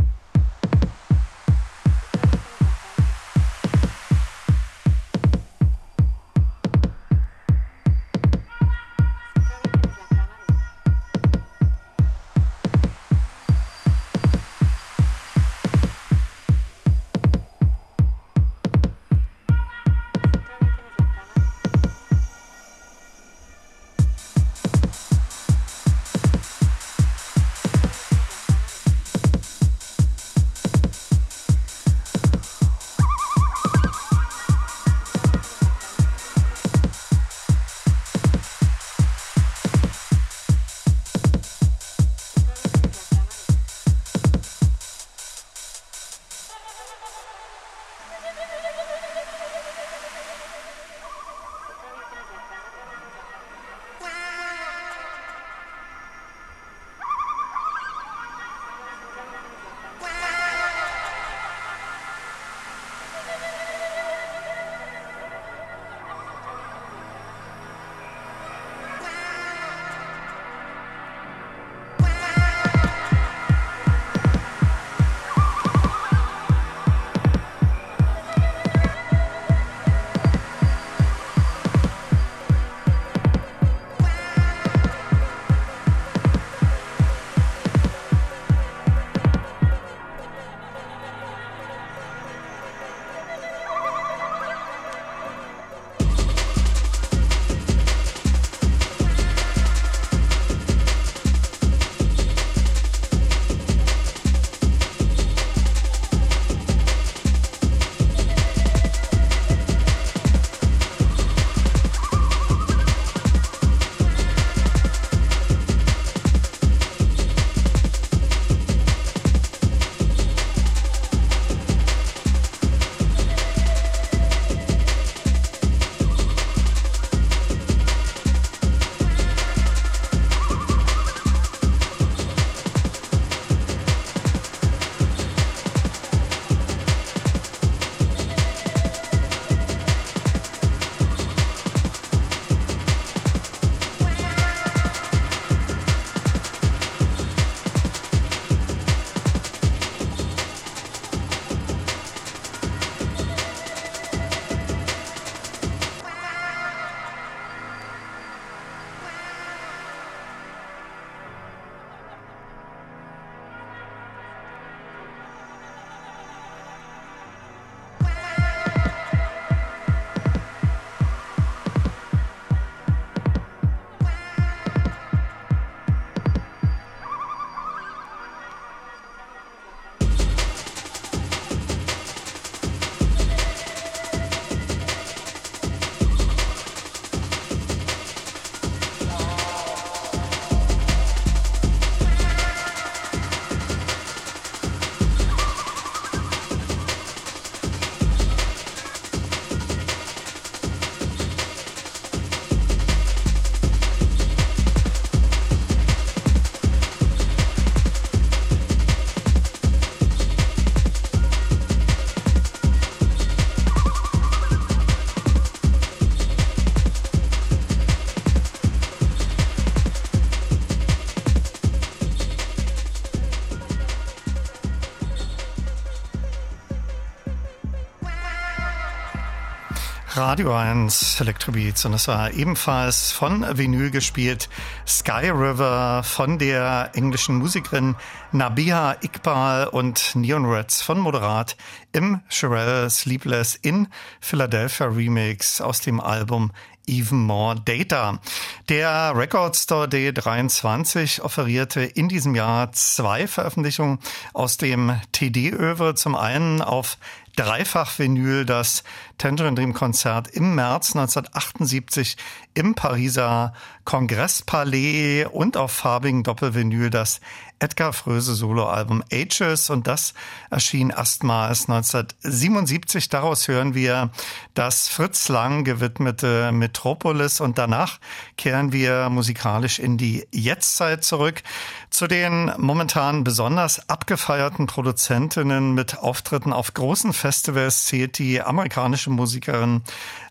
Radio 1 Electrobeats und es war ebenfalls von Vinyl gespielt Sky River von der englischen Musikerin Nabia Iqbal und Neon Reds von Moderat im Sherelle Sleepless in Philadelphia Remix aus dem Album Even More Data. Der Record Store D23 offerierte in diesem Jahr zwei Veröffentlichungen aus dem TD-Övre. Zum einen auf Dreifach-Vinyl das Tangerine Dream Konzert im März 1978 im Pariser Kongresspalais und auf farbigen Doppelvinyl das Edgar Fröse Soloalbum Ages. Und das erschien erstmals 1977. Daraus hören wir das Fritz Lang gewidmete Metropolis. Und danach kehren wir musikalisch in die Jetztzeit zurück. Zu den momentan besonders abgefeierten Produzentinnen mit Auftritten auf großen Festivals zählt die amerikanische Musikerin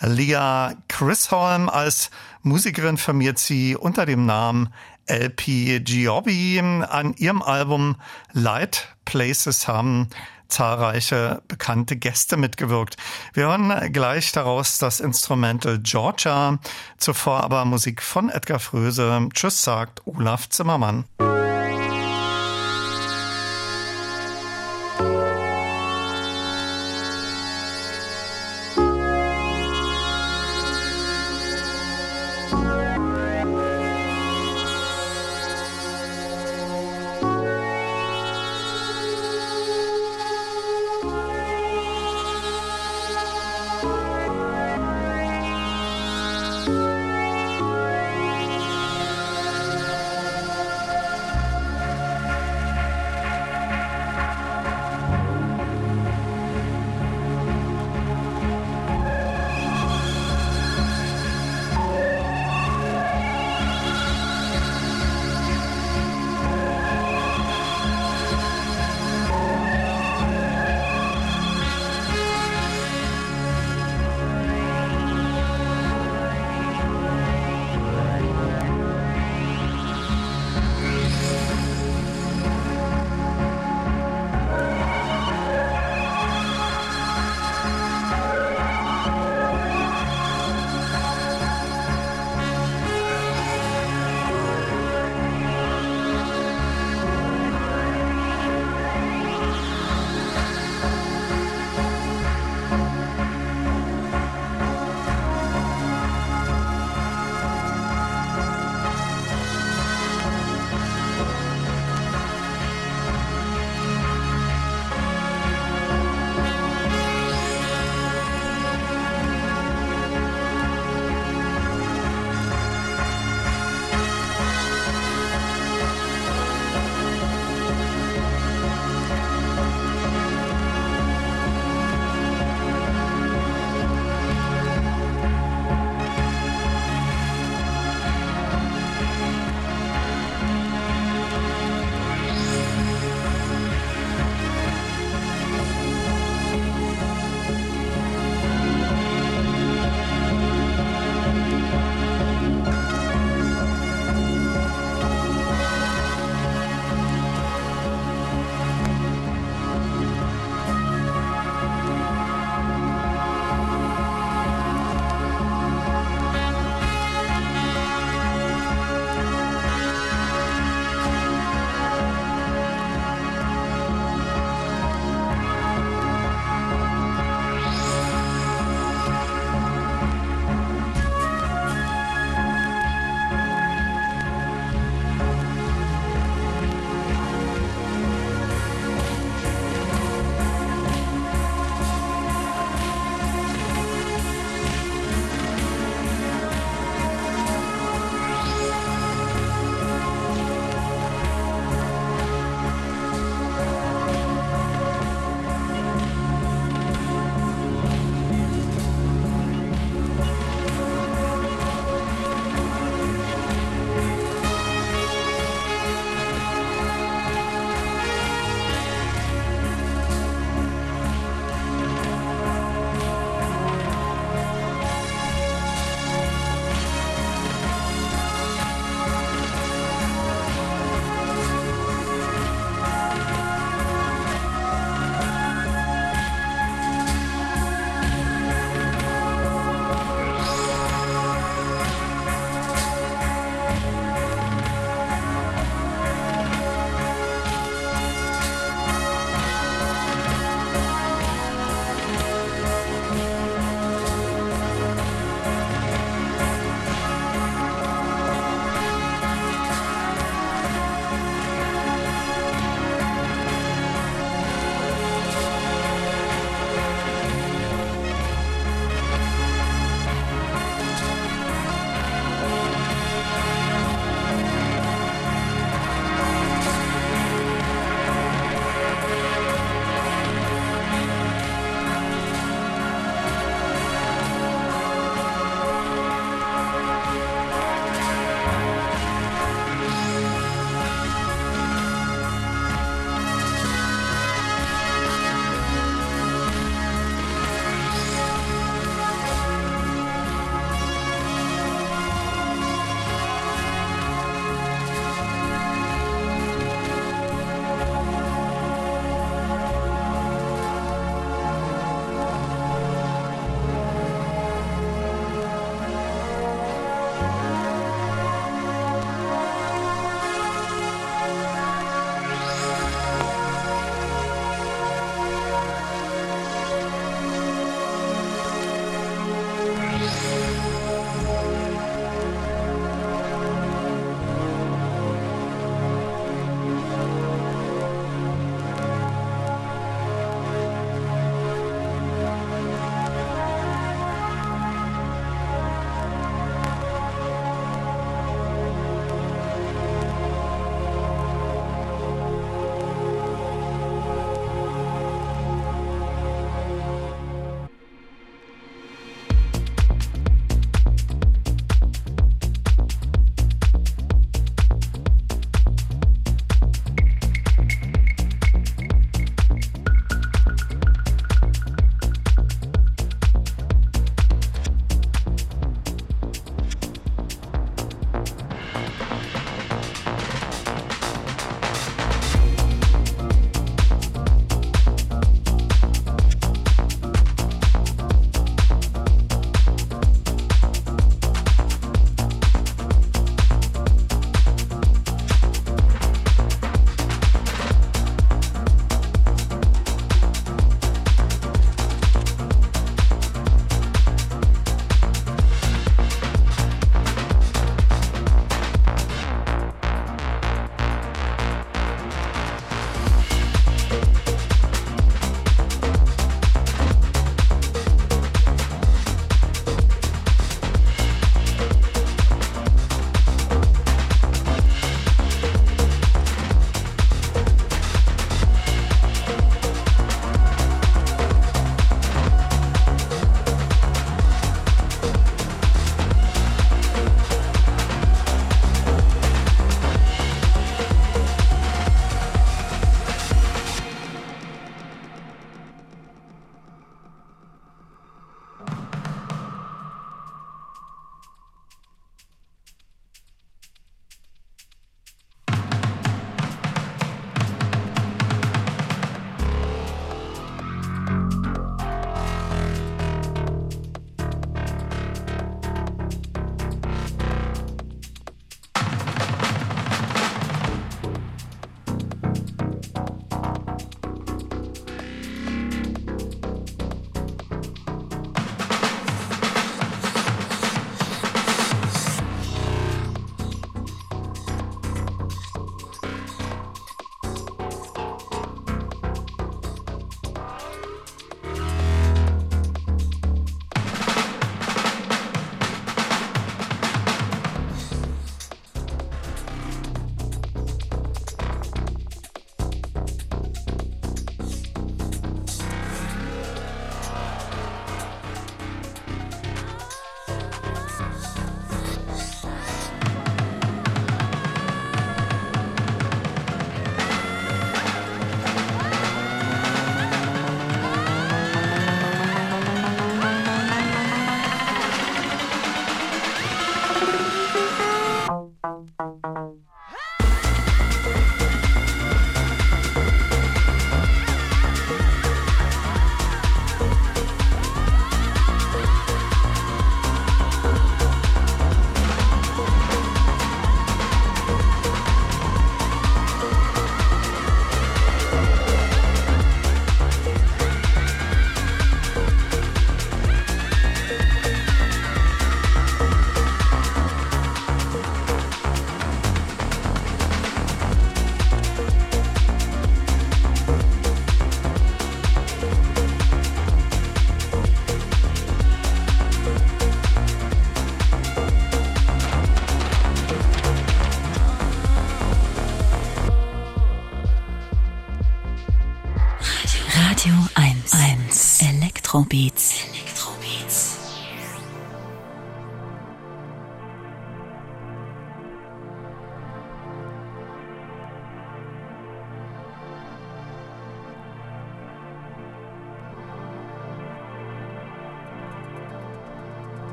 Leah Chisholm als Musikerin firmiert sie unter dem Namen LP Giobbi. An ihrem Album Light Places haben zahlreiche bekannte Gäste mitgewirkt. Wir hören gleich daraus das Instrumental Georgia, zuvor aber Musik von Edgar Fröse. Tschüss sagt Olaf Zimmermann.